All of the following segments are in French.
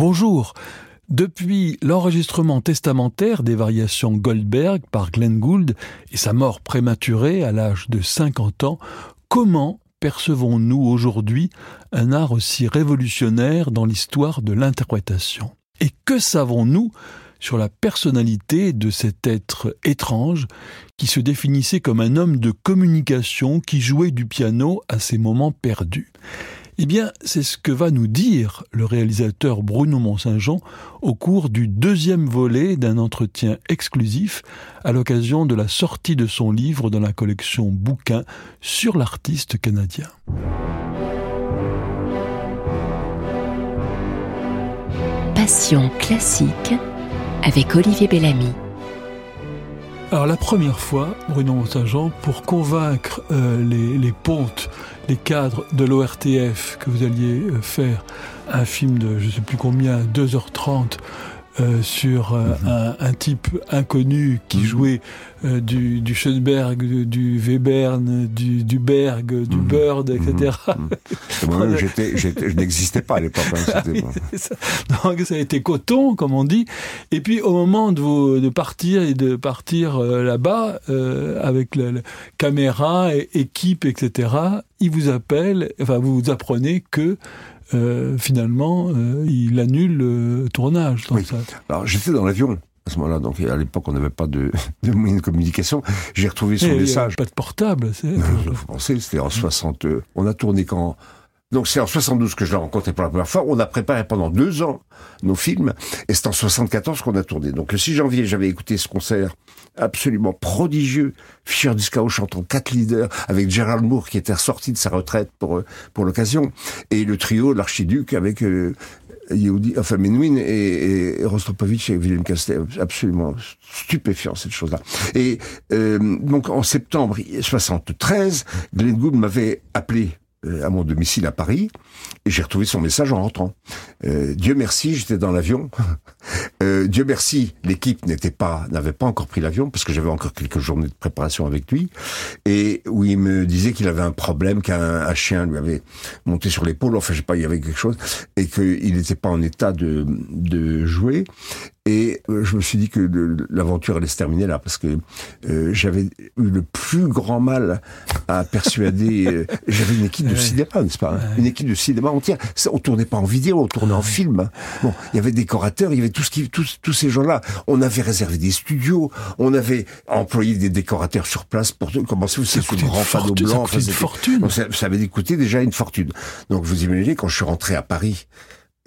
Bonjour. Depuis l'enregistrement testamentaire des variations Goldberg par Glenn Gould et sa mort prématurée à l'âge de 50 ans, comment percevons-nous aujourd'hui un art aussi révolutionnaire dans l'histoire de l'interprétation? Et que savons-nous sur la personnalité de cet être étrange qui se définissait comme un homme de communication qui jouait du piano à ses moments perdus? Eh bien, c'est ce que va nous dire le réalisateur Bruno Mont-Saint-Jean au cours du deuxième volet d'un entretien exclusif à l'occasion de la sortie de son livre dans la collection Bouquins sur l'artiste canadien. Passion classique avec Olivier Bellamy. Alors la première fois, Bruno Saint-Jean, pour convaincre euh, les, les, pontes, les cadres de l'ORTF que vous alliez euh, faire un film de je sais plus combien, 2h30 euh, sur euh, mhm. un, un, type inconnu qui mhm. jouait euh, du, du Schoenberg, du, du Webern, du, du Berg, du mhm. Bird, etc. Moi-même, je n'existais pas à l'époque. Hein. Donc ça a été coton, comme on dit. Et puis au moment de, vous, de partir et de partir euh, là-bas avec la, la, caméra, et, équipe, etc. Il vous appelle, enfin vous apprenez que euh, finalement, euh, il annule le tournage. Oui. Ça. Alors j'étais dans l'avion à ce moment-là, donc à l'époque on n'avait pas de, de moyens de communication. J'ai retrouvé son Et message. Pas de portable. Vous pensez, c'était en 60. Euh, on a tourné quand? Donc c'est en 72 que je l'ai rencontré pour la première fois. On a préparé pendant deux ans nos films, et c'est en 74 qu'on a tourné. Donc le 6 janvier, j'avais écouté ce concert absolument prodigieux, Fischer Discao chantant quatre leaders, avec Gerald Moore qui était ressorti de sa retraite pour pour l'occasion, et le trio, l'archiduc avec euh, Yehudi, enfin Menuhin et, et Rostropovitch et William Castel, absolument stupéfiant cette chose-là. Et euh, donc en septembre 73, Glenn Gould m'avait appelé euh, à mon domicile à Paris et j'ai retrouvé son message en rentrant. Euh, Dieu merci, j'étais dans l'avion. euh, Dieu merci, l'équipe n'était pas n'avait pas encore pris l'avion parce que j'avais encore quelques journées de préparation avec lui. Et où il me disait qu'il avait un problème qu'un chien lui avait monté sur l'épaule, enfin je sais pas, il y avait quelque chose. Et qu'il n'était pas en état de de jouer et euh, je me suis dit que l'aventure allait se terminer là, parce que euh, j'avais eu le plus grand mal à persuader. euh, j'avais une équipe de cinéma, n'est-ce pas Une équipe de cinéma entière. On tournait pas en vidéo, on tournait en film. Bon, il y avait des décorateurs, il y avait tout ce qui, tous, tous ces gens-là. On avait réservé des studios, on avait employé des décorateurs sur place pour commencer. C'est ce grand panneau blanc. Ça, une fortune. ça, ça avait coûté déjà une fortune. Donc vous imaginez quand je suis rentré à Paris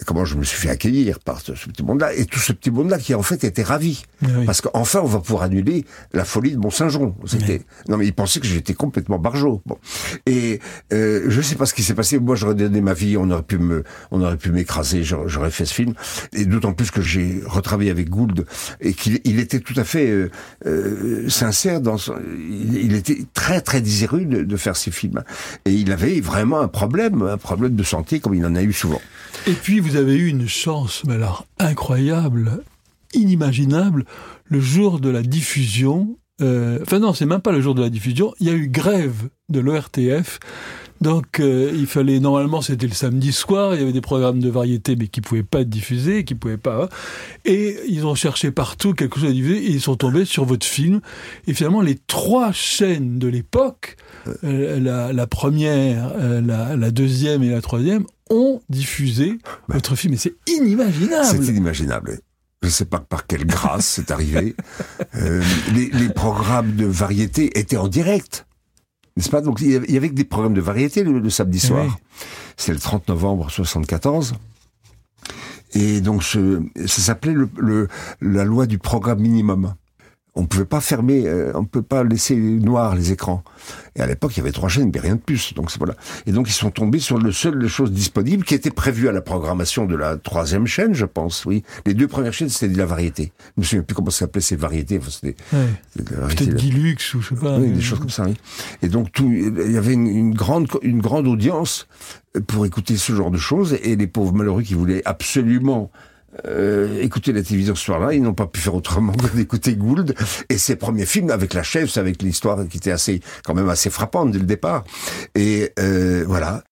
comment je me suis fait accueillir par ce, ce petit monde-là, et tout ce petit monde-là qui en fait était ravi, oui. parce qu'enfin on va pouvoir annuler la folie de Mont-Saint-Jean. C'était Oui. non mais il pensait que j'étais complètement barjot. Bon, et euh, je sais pas ce qui s'est passé. Moi j'aurais donné ma vie, on aurait pu me, on aurait pu m'écraser, j'aurais j'aurais fait ce film. Et d'autant plus que j'ai retravaillé avec Gould et qu'il il était tout à fait euh, euh, sincère dans son, il, il était très très désireux de, de faire ces films. Et il avait vraiment un problème, un problème de santé comme il en a eu souvent. Et puis vous avez eu une chance, mais alors incroyable, inimaginable, le jour de la diffusion. Euh, enfin non, c'est même pas le jour de la diffusion. Il y a eu grève de l'ORTF. Donc euh, il fallait normalement c'était le samedi soir, il y avait des programmes de variété mais qui pouvaient pas être diffusés, qui pouvaient pas. Et ils ont cherché partout quelque chose à diffuser ils sont tombés sur votre film. Et finalement les trois chaînes de l'époque, euh, la, première, euh, la, deuxième et la troisième, ont diffusé bah, votre film. Et c'est inimaginable. C'est inimaginable. Je ne sais pas par quelle grâce c'est arrivé. Euh, les, les programmes de variété étaient en direct n'est-ce pas? Donc il y avait des programmes de variété le, le samedi soir. Oui. C'est le 30 novembre 74. Et donc ce, ça s'appelait le, le, la loi du programme minimum. On pouvait pas fermer, euh, on peut pas laisser noir les écrans. Et à l'époque, il y avait trois chaînes, mais rien de plus. Donc voilà. Et donc ils sont tombés sur le seul chose disponible qui était prévu à la programmation de la troisième chaîne, je pense. Oui, les deux premières chaînes c'était de la variété. Je me souviens plus comment ça s'appelait ces variétés. Enfin, c'était ouais. peut-être Dilux ou je sais pas. Oui, des choses comme ça. Oui. Et donc tout, il y avait une, une grande, une grande audience pour écouter ce genre de choses. Et les pauvres malheureux qui voulaient absolument euh, écouter la télévision ce soir-là, ils n'ont pas pu faire autrement que d'écouter Gould et ses premiers films avec la chef, avec l'histoire qui était assez, quand même assez frappante dès le départ. Et euh, voilà.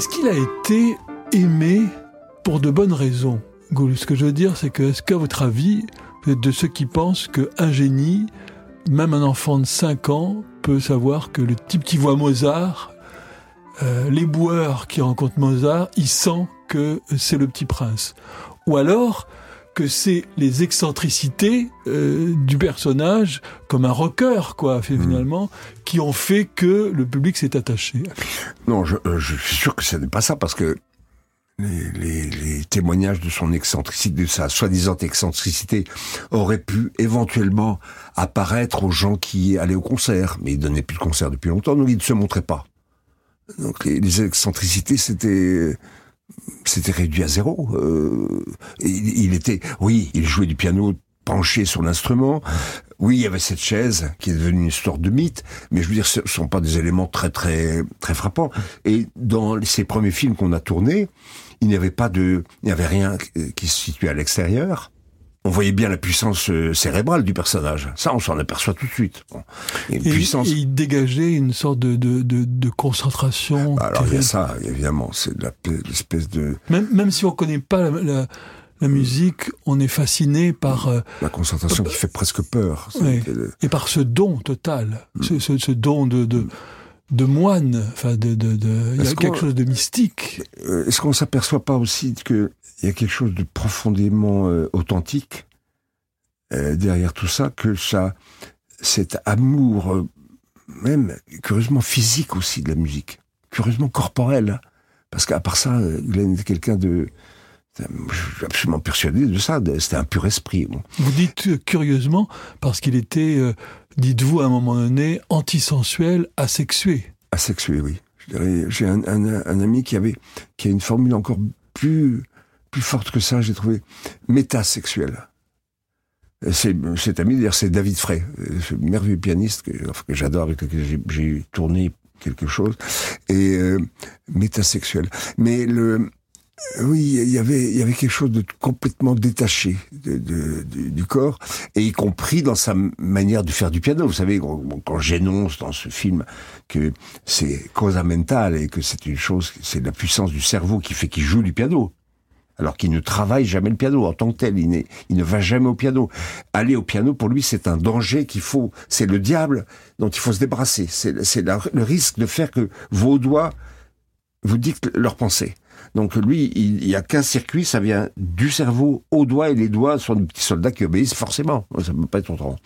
Est-ce qu'il a été aimé pour de bonnes raisons Ce que je veux dire, c'est que, est-ce qu'à votre avis, vous êtes de ceux qui pensent qu'un génie, même un enfant de 5 ans, peut savoir que le type qui voit Mozart, euh, l'éboueur qui rencontre Mozart, il sent que c'est le petit prince? Ou alors que c'est les excentricités euh, du personnage, comme un rocker, quoi, hmm. finalement, qui ont fait que le public s'est attaché. Non, je, euh, je, suis sûr que ce n'est pas ça, parce que les, les, les, témoignages de son excentricité, de sa soi-disant excentricité, auraient pu éventuellement apparaître aux gens qui allaient au concert, mais il donnait plus de concert depuis longtemps, donc il ne se montrait pas. Donc les, les excentricités, c'était c'était réduit à zéro. Euh, il, était, oui, il jouait du piano penché sur l'instrument. Oui, il y avait cette chaise qui est devenue une sorte de mythe, mais je veux dire, ce sont pas des éléments très très très frappants. Et dans ces premiers films qu'on a tournés, il n'y avait pas de, il n'y avait rien qui se situait à l'extérieur on voyait bien la puissance euh, cérébrale du personnage. Ça, on s'en aperçoit tout de suite. Et, puissance... il dégageait une sorte de, de, de, concentration. Bah, alors il y a ça, évidemment. C'est l'espèce de... Même, même si on connaît pas la, la, musique, on est fasciné par... Euh, la concentration qui fait presque peur. Et par ce don total, mm. ce, ce, ce, don de... de de moine, enfin de, de, de il y a quelque chose de mystique. Euh, est-ce qu'on s'aperçoit pas aussi que il y a quelque chose de profondément euh, authentique euh, derrière tout ça, que ça, cet amour, euh, même curieusement physique aussi de la musique, curieusement corporel, hein. parce qu'à part ça, Glenn était quelqu'un de, je suis absolument persuadé de ça, c'était un pur esprit. Vous dites curieusement parce qu'il était, dites-vous à un moment donné, antisensuel, asexué. Asexué, oui. J'ai un, un, ami qui avait, qui a une formule encore plus plus forte que ça, j'ai trouvé métasexuelle. C'est, cet ami, d'ailleurs, c'est David Frey, ce merveilleux pianiste que, que j'adore, avec lequel j'ai, tourné quelque chose, et euh, métasexuel. Mais le, oui, il y avait, il y avait quelque chose de complètement détaché de, de, du corps, et y compris dans sa manière de faire du piano. Vous savez, quand j'énonce dans ce film que c'est causa mentale et que c'est une chose, c'est la puissance du cerveau qui fait qu'il joue du piano alors qu'il ne travaille jamais le piano en tant que tel. Il, ne va jamais au piano. Aller au piano, pour lui, c'est un danger qu'il faut, c'est le diable dont il faut se débarrasser. C'est le risque de faire que vos doigts vous dictent leurs pensées. Donc lui, il n'y a qu'un circuit, ça vient du cerveau au doigt, et les doigts sont des petits soldats qui obéissent forcément. Ça ne peut pas être autrement.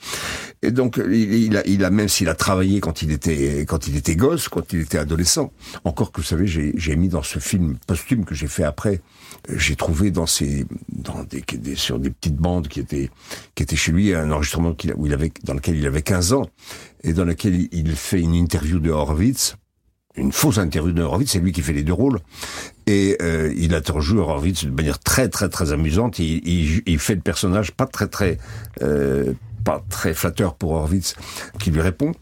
Et donc, il, a, même s'il a travaillé quand il était quand il était gosse, quand il était adolescent. Encore que vous savez, j'ai mis dans ce film posthume que j'ai fait après, j'ai trouvé dans ces dans des, sur des petites bandes qui étaient qui étaient chez lui un enregistrement où il avait dans lequel il avait 15 ans et dans lequel il fait une interview de Horowitz une fausse interview de Horowitz, c'est lui qui fait les deux rôles. Et euh, il interroge Horowitz de manière très très très amusante. Il, il, il fait le personnage pas très très euh, pas très flatteur pour Horowitz qui lui répond.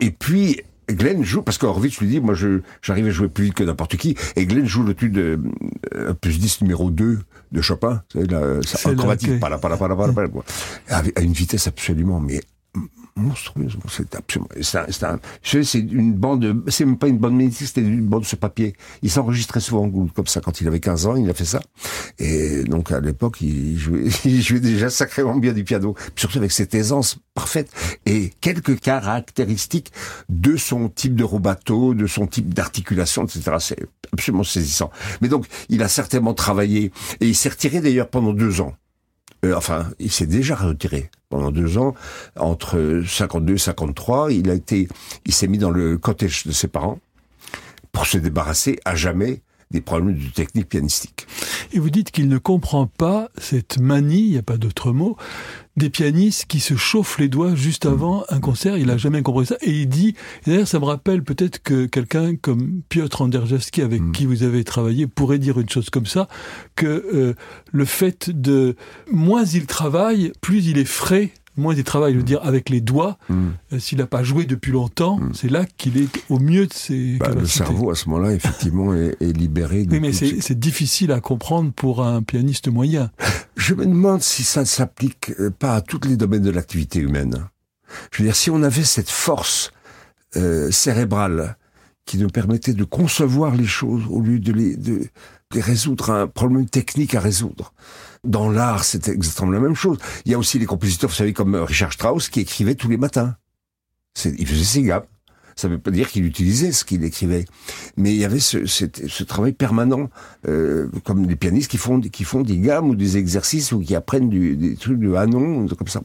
Et puis Glenn joue parce qu'Horowitz lui dit moi je j'arrive à jouer plus vite que n'importe qui et Glenn joue le tube de euh, plus 10 numéro 2 de Chopin, c'est la, chromatique, pas la, pas la, pas la, pas la, à une vitesse absolument mais monstrueuse. C'est absolument, c'est un, une bande, c'est même pas une bande magnétique, c'était une bande sur papier. Il s'enregistrait souvent comme ça quand il avait 15 ans, il a fait ça. Et donc, à l'époque, il jouait, il jouait déjà sacrément bien du piano. Surtout avec cette aisance parfaite et quelques caractéristiques de son type de rubato, de son type d'articulation, etc. C'est absolument saisissant. Mais donc, il a certainement travaillé et il s'est retiré d'ailleurs pendant deux ans. Euh, enfin, il s'est déjà retiré pendant deux ans. Entre 52 et 53, il a été, il s'est mis dans le cottage de ses parents pour se débarrasser à jamais des problèmes de technique pianistique. Et vous dites qu'il ne comprend pas cette manie, il n'y a pas d'autre mot, des pianistes qui se chauffent les doigts juste avant un concert. Il a jamais compris ça. Et il dit, d'ailleurs, ça me rappelle peut-être que quelqu'un comme Piotr Anderjewski, avec mm. qui vous avez travaillé, pourrait dire une chose comme ça, que euh, le fait de moins il travaille, plus il est frais moins il travaille, je veux dire, avec les doigts. Mm. Euh, s'il n'a pas joué depuis longtemps, mm. c'est là qu'il est au mieux de ses bah, Le cerveau, à ce moment-là, effectivement, est, libéré. oui, mais c'est difficile à comprendre pour un pianiste moyen. Je me demande si ça ne s'applique euh, pas à tous les domaines de l'activité humaine. Je veux dire, si on avait cette force euh, cérébrale qui nous permettait de concevoir les choses au lieu de les, de résoudre un problème technique à résoudre. Dans l'art, c'était exactement la même chose. Il y a aussi les compositeurs, vous savez, comme Richard Strauss, qui écrivait tous les matins. Il faisait ses gammes. Ça ne veut pas dire qu'il utilisait ce qu'il écrivait, mais il y avait ce, ce travail permanent, euh, comme les pianistes qui font qui font des gammes ou des exercices ou qui apprennent du, des trucs de Hanon, comme ça.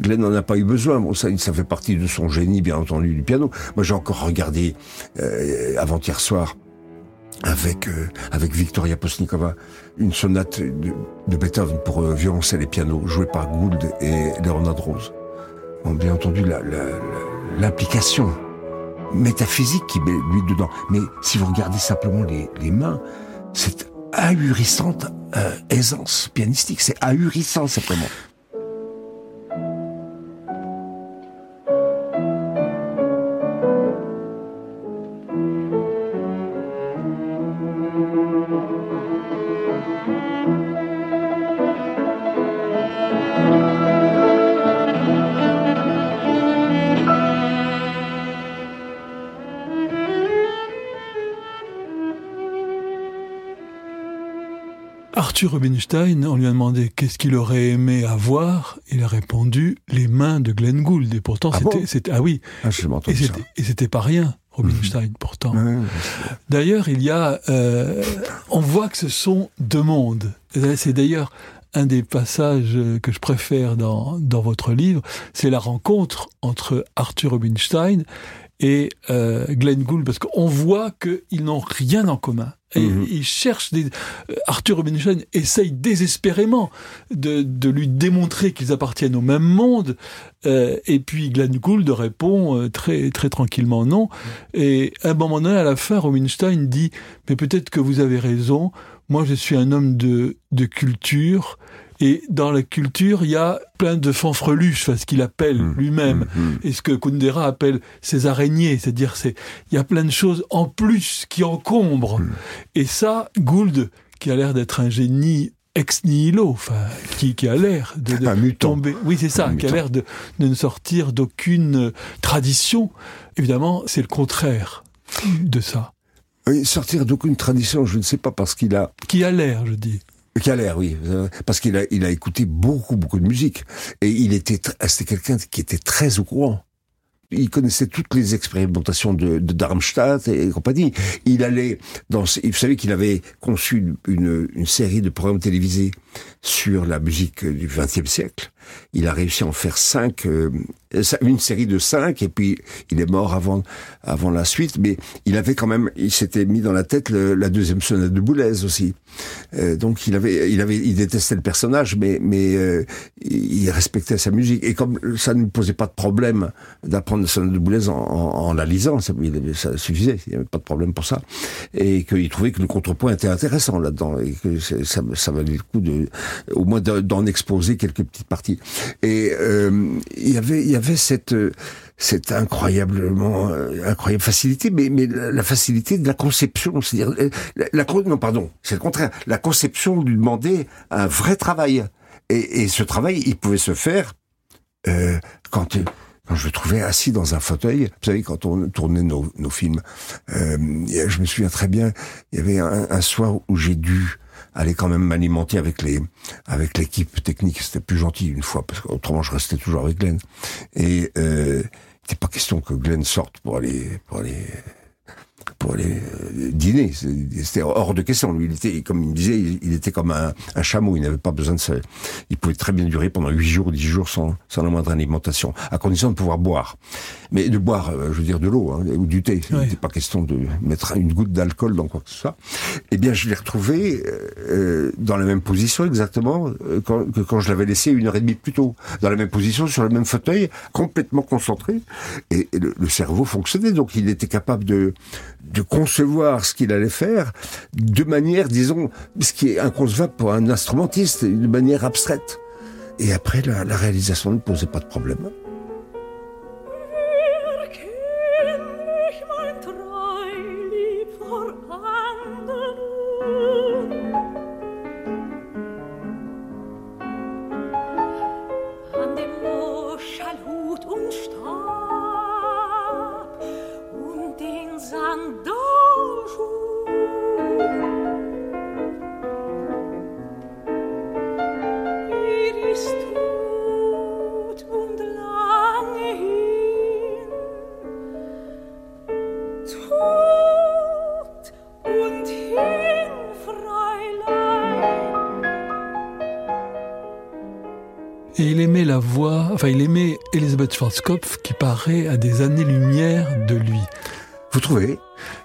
Glenn n'en a pas eu besoin. Bon, ça, ça fait partie de son génie, bien entendu, du piano. Moi, j'ai encore regardé euh, avant-hier soir avec euh, avec Victoria Posnikova une sonate de, de Beethoven pour euh, violoncelle et piano jouée par Gould et Leonard Rose. Bon, bien entendu, l'implication métaphysique qui met lui dedans. Mais si vous regardez simplement les, les mains, c'est ahurissante euh, aisance pianistique. C'est ahurissant simplement. Arthur Rubinstein, on lui a demandé qu'est-ce qu'il aurait aimé avoir. Il a répondu les mains de Glenn Gould. Et pourtant, Ah c'était, bon ah oui. Ah, Et c'était, pas rien, Rubinstein, pourtant. Ouais, D'ailleurs, il y a, euh, on voit que ce sont deux mondes. C'est d'ailleurs un des passages que je préfère dans, dans votre livre, c'est la rencontre entre Arthur Rubinstein et euh, Glenn Gould, parce qu'on voit qu'ils n'ont rien en commun. Et Mhm. ils cherchent des... euh, Arthur Rubinstein essaye désespérément de, de lui démontrer qu'ils appartiennent au même monde, euh, et puis Glenn Gould répond euh, très très tranquillement non. Et à un moment donné, à la fin, Rubinstein dit mais peut-être que vous avez raison. Moi, je suis un homme de de culture. Et dans la culture, il y a plein de fanfreluches, enfin, ce qu'il appelle Mhm. lui-même, Mhm. et ce que Kundera appelle ses araignées, c'est-à-dire c'est il y a plein de choses en plus qui encombrent. Et ça, Gould, qui a l'air d'être un génie ex nihilo, enfin, qui, qui a l'air de, de Un mutant. tomber. Oui, c'est ça, Un qui a l'air de, de ne sortir d'aucune euh, tradition. Évidemment, c'est le contraire de ça. Oui, sortir d'aucune tradition, je ne sais pas, parce qu'il a Qui a l'air, je dis. L'air, oui, parce qu'il a, il a écouté beaucoup, beaucoup de musique, et il était, c'était quelqu'un qui était très au courant. Il connaissait toutes les expérimentations de, Darmstadt et, compagnie. Il allait dans, vous savez qu'il avait conçu une, une série de programmes télévisés sur la musique du XXe siècle. Il a réussi à en faire cinq, euh, une série de cinq, et puis il est mort avant, avant la suite. Mais il avait quand même, il s'était mis dans la tête le- la deuxième sonate de Boulez aussi. Euh, donc il avait, il avait, il détestait le personnage, mais mais euh, il respectait sa musique. Et comme ça ne posait pas de problème d'apprendre la sonate de Boulez en, en, en la lisant, ça, ça suffisait, il n'y avait pas de problème pour ça. Et qu'il trouvait que le contrepoint était intéressant là-dedans et que ça, ça valait le coup de, au moins de- d'en exposer quelques petites parties. Et euh, il y avait, il y avait cette cette incroyablement euh, incroyable facilité, mais mais la facilité de la conception, c'est-à-dire euh, la, non pardon, c'est le contraire. La conception lui demandait un vrai travail, et, et ce travail, il pouvait se faire euh, quand euh, quand je le trouvais assis dans un fauteuil. Vous savez, quand on tournait nos, nos films, euh, je me souviens très bien, il y avait un soir où j'ai dû aller quand même m'alimenter avec les avec l'équipe technique. C'était plus gentil une fois parce qu'autrement je restais toujours avec Glenn. Et euh, il pas question que Glenn sorte pour aller pour aller pour aller euh, dîner. C'était hors de question. Lui, il était, comme il me disait, il, était comme un, un chameau. Il n'avait pas besoin de se... Il pouvait très bien durer pendant huit jours, dix jours sans, sans la moindre alimentation, à condition de pouvoir boire. Mais de boire, euh, je veux dire, de l'eau hein, ou du thé. Il n'était pas question de mettre une goutte d'alcool dans quoi que ce soit. Eh bien, je l'ai retrouvé euh, euh, dans la même position exactement euh, quand, que quand je l'avais laissé une heure et demie plus tôt. Dans la même position, sur le même fauteuil, complètement concentré. Et, et le, le cerveau fonctionnait, donc il était capable de, de concevoir ce qu'il allait faire de manière, disons, ce qui est inconcevable pour un instrumentiste, de manière abstraite. Et après, la, la réalisation ne posait pas de problème. Et il aimait la voix, enfin il aimait Elisabeth Schwarzkopf qui paraît à des années-lumière de lui. Vous trouvez?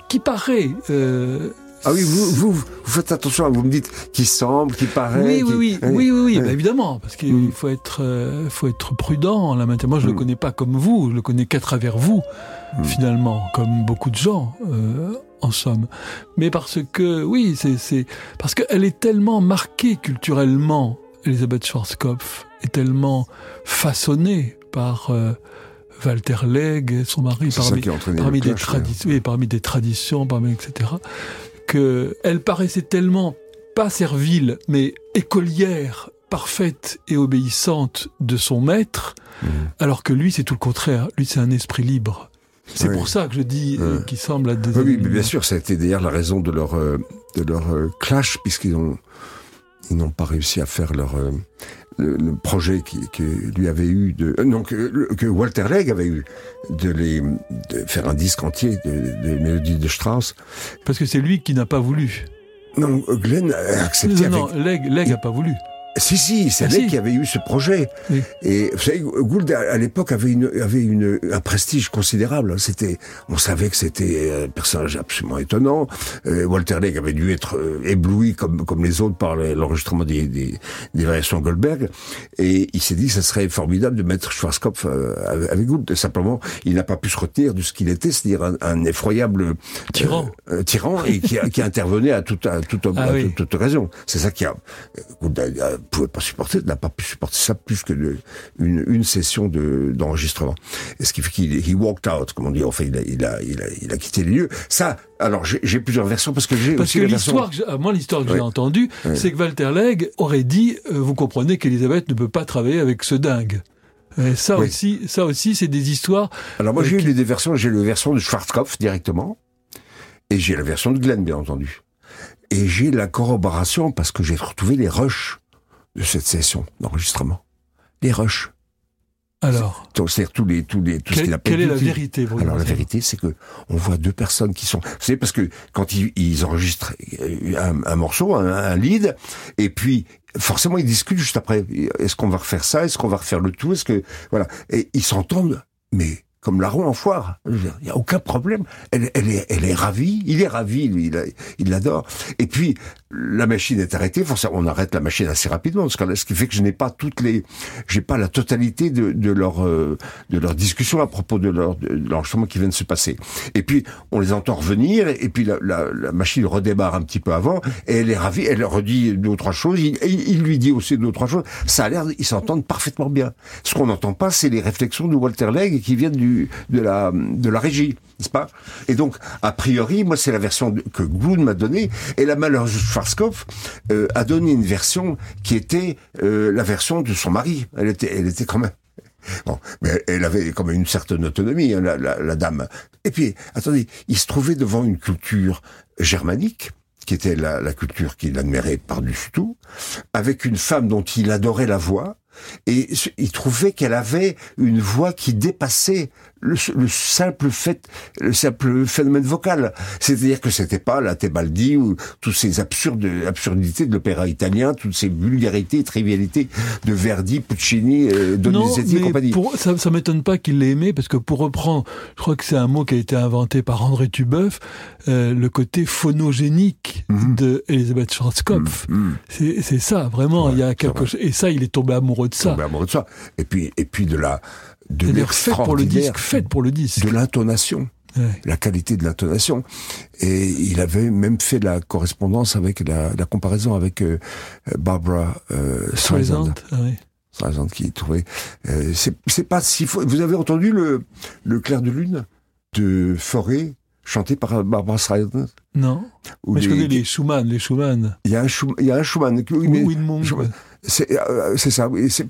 Qui paraît... Euh, ah oui, vous, vous, vous, faites attention, vous me dites qui semble, qui paraît. Oui, qui... oui, oui, oui, oui, oui, bah, évidemment, parce qu'il mm. faut être, euh, faut être prudent en la matière. Moi, je mm. le connais pas comme vous, je le connais qu'à travers vous, mm. finalement, comme beaucoup de gens, euh, en somme. Mais parce que, oui, c'est, parce qu'elle est tellement marquée culturellement, Elisabeth Schwarzkopf est tellement façonnée par euh, Walter Legge, son mari, parmi, parmi des traditions, oui, parmi des traditions, parmi etc elle paraissait tellement pas servile, mais écolière, parfaite et obéissante de son maître, mmh. alors que lui, c'est tout le contraire. Lui, c'est un esprit libre. C'est pour ça que je dis euh, qu'il semble à des. Oui, mais bien sûr, ça a été d'ailleurs la raison de leur euh, de leur clash, puisqu'ils ont ils n'ont pas réussi à faire leur le, projet qui, que lui avait eu de non que, que Walter Legg avait eu de les de faire un disque entier des mélodies de Strauss. Parce que c'est lui qui n'a pas voulu. Non Glenn a accepté non, non Legg, Legg a pas voulu si, si, c'est ah, qui avait eu ce projet. Et vous savez, Gould à l'époque avait une avait une un prestige considérable. C'était, on savait que c'était un personnage absolument étonnant. Euh, Walter Legg avait dû être euh, ébloui comme comme les autres par l'enregistrement des, des, des variations Goldberg. Et il s'est dit, ça serait formidable de mettre Schwarzkopf euh, avec Gould. simplement, il n'a pas pu se retenir de ce qu'il était, c'est-à-dire un, un, effroyable tyran, tyran et qui, qui intervenait à toute à toute, ah toute, occasion. C'est ça qui a Gould a pouvait pas supporter, n'a pas pu supporter ça plus que de, une, une session de d'enregistrement. Et ce qui fait qu'il he walked out, comme on dit. Enfin, il a, il a, il a, il a quitté les lieux. Ça, alors j'ai plusieurs versions parce que j'ai aussi que l'histoire, version... moi l'histoire que j'ai entendue, c'est que Walter Legg aurait dit, euh, vous comprenez qu'Elisabeth ne peut pas travailler avec ce dingue. Et ça aussi, ça aussi, c'est des histoires. Alors moi j'ai eu les deux versions. J'ai la version de Schwarzkopf directement, et j'ai la version de Glenn, bien entendu. Et j'ai la corroboration parce que j'ai retrouvé les rushs de cette session d'enregistrement. Les rushs. Alors. C'est tous les, tous les, tout ce qu'il appelle. Quelle est la vérité, Alors, la vérité, c'est que on voit deux personnes qui sont, vous savez, parce que quand ils, ils enregistrent un, un morceau, un, un, lead, et puis, forcément, ils discutent juste après. Est-ce qu'on va refaire ça? Est-ce qu'on va refaire le tout? Est-ce que, voilà. Et ils s'entendent, mais comme larron en foire. Il n'y a aucun problème. Elle, elle, est, elle est ravie. Il est ravi, lui. Il l'adore. Et puis, la machine est arrêtée. Forcément, on arrête la machine assez rapidement. Ce qui fait que je n'ai pas toutes les, j'ai pas la totalité de, leur, euh, de leur discussion à propos de leur, de l'enregistrement qui vient de se passer. Et puis, on les entend revenir. Et puis, la, la, la, machine redémarre un petit peu avant. Et elle est ravie. Elle redit deux ou trois choses. Il, il lui dit aussi deux ou trois choses. Ça a l'air, ils s'entendent parfaitement bien. Ce qu'on n'entend pas, c'est les réflexions de Walter Legg qui viennent du de la, de la régie, pas? Et donc, a priori, moi, c'est la version que Gould m'a donnée, et la malheureuse Schwarzkopf euh, a donné une version qui était euh, la version de son mari. Elle était, elle était quand même Bon, mais elle avait quand même une certaine autonomie, hein, la, la, dame. Et puis, attendez, il se trouvait devant une culture germanique, qui était la culture qu'il admirait par-dessus tout, avec une femme dont il adorait la voix, et il trouvait qu'elle avait une voix qui dépassait le, simple fait, le simple phénomène vocal. C'est-à-dire que c'était pas la Tebaldi ou toutes ces absurdes absurdités de l'opéra italien, toutes ces vulgarités trivialités de Verdi, Puccini, euh, Donizetti et compagnie. Pour, ça, ça m'étonne pas qu'il l'ait aimé parce que pour reprendre, je crois que c'est un mot qui a été inventé par André Tubeuf, euh, le côté phonogénique mhm. de Elisabeth Schwarzkopf. Mhm. C'est ça, vraiment. il y a quelque chose. Et ça, il est tombé amoureux de ça. Tombé amoureux de ça. Et puis, et puis de la de fait pour le disque, fait pour le disque. De l'intonation. La qualité de l'intonation. Et il avait même fait la correspondance avec la, la comparaison avec euh, Barbara euh, Streisand. Ah Streisand qui trouvait. Euh, c'est pas si faux. Vous avez entendu le, le clair de lune de Forêt chanté par Barbara Streisand? Non. mais je connais les Schumann, les Schumann. Il y a un, il y a un Schumann. C'est euh, c'est ça. C'est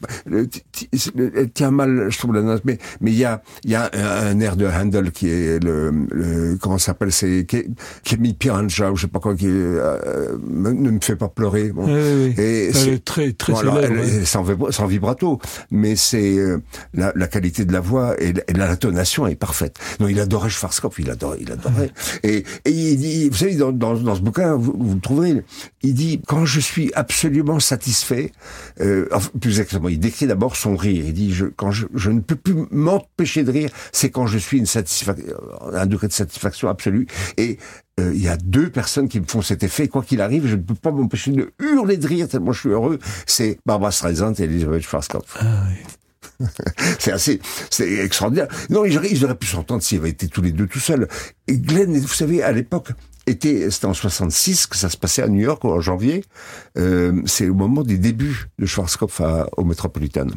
elle tient mal, je trouve la note, mais mais il y a il y a un, air de Handel qui est le, le comment s'appelle c'est qui, qui est mis Piranha ou je sais pas quoi qui euh, ne me fait pas pleurer. Bon. Oui, oui. Et c'est très très bon, sans, sans, vibrato, mais c'est euh, la, la, qualité de la voix et, l'intonation est parfaite. Non, il adorait Schwarzkopf, il adorait, il adorait. Et, et il dit, vous savez, dans, dans, dans ce bouquin, vous, vous le trouverez, il dit quand je suis absolument satisfait euh, enfin, plus exactement, il décrit d'abord son rire. Il dit je, quand je, je ne peux plus m'empêcher de rire, c'est quand je suis une satisfaction, un degré de satisfaction absolue. Et euh, il y a deux personnes qui me font cet effet. Quoi qu'il arrive, je ne peux pas m'empêcher de hurler de rire tellement je suis heureux. C'est Barbara Streisand et Elisabeth Schwarzkopf. Ah, oui. c'est assez, c'est extraordinaire. Non, ils auraient, ils auraient pu s'entendre s'ils avaient été tous les deux tout seuls. Et Glenn, vous savez, à l'époque, était, c'était en 66 que ça se passait à New York en janvier. Euh, c'est au moment des débuts de Schwarzkopf à, au Metropolitan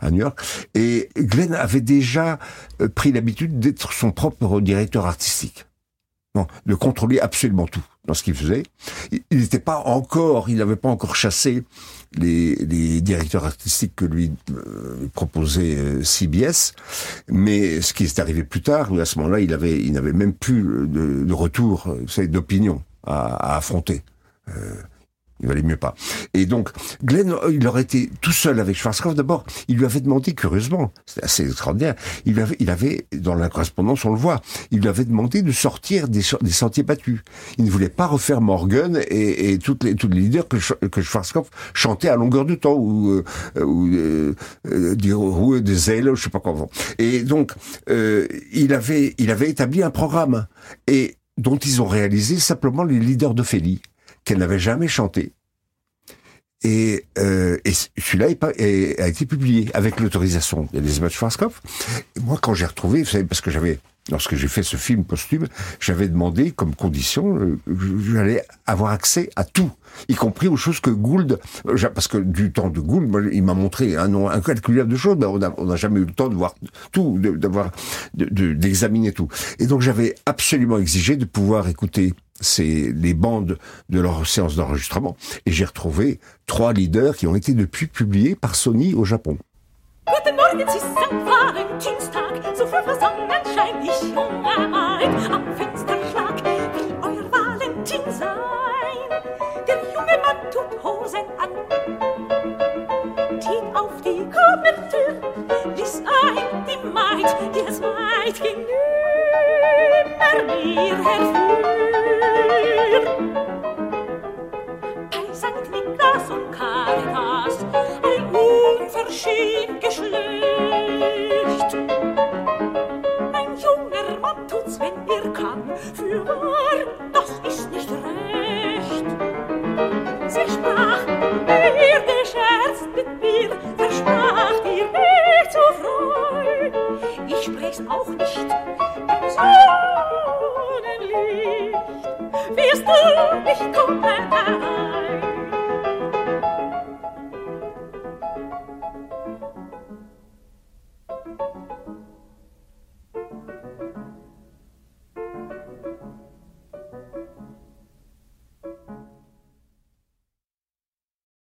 à New York. Et Glenn avait déjà euh, pris l'habitude d'être son propre directeur artistique. De contrôler absolument tout dans ce qu'il faisait. Il n'était pas encore, il n'avait pas encore chassé les, les directeurs artistiques que lui euh, proposait euh, CBS, mais ce qui est arrivé plus tard, à ce moment-là, il avait, il n'avait même plus de, de retour, euh, d'opinion à, à affronter. Euh, il valait mieux pas. Et donc, Glenn, euh, il aurait été tout seul avec Schwarzkopf. D'abord, il lui avait demandé, curieusement, c'est assez extraordinaire, il avait, il avait, dans la correspondance, on le voit, il lui avait demandé de sortir des, sentiers battus. Il ne voulait pas refaire Morgan et, et toutes les, tous les leaders que, que Schwarzkopf chantait à longueur de temps, ou, euh, ou euh, euh, des ailes, je sais pas comment. Et donc, euh, il avait, il avait établi un programme, et dont ils ont réalisé simplement les leaders d'Ophélie qu'elle n'avait jamais chanté. Et, euh, et celui-là a été publié avec l'autorisation d'Elisabeth Schwarzkopf. Et moi, quand j'ai retrouvé, vous savez, parce que j'avais, lorsque j'ai fait ce film posthume, j'avais demandé comme condition, euh, j'allais avoir accès à tout, y compris aux choses que Gould, parce que du temps de Gould, il m'a montré un nombre incalculable de choses, on n'a jamais eu le temps de voir tout, d'avoir, d'examiner de, tout. Et donc j'avais absolument exigé de pouvoir écouter c'est les bandes de leur séance d'enregistrement. Et j'ai retrouvé trois leaders qui ont été depuis publiés par Sony au Japon. Die die es weit mir dir bei Sankt Niklas und Caritas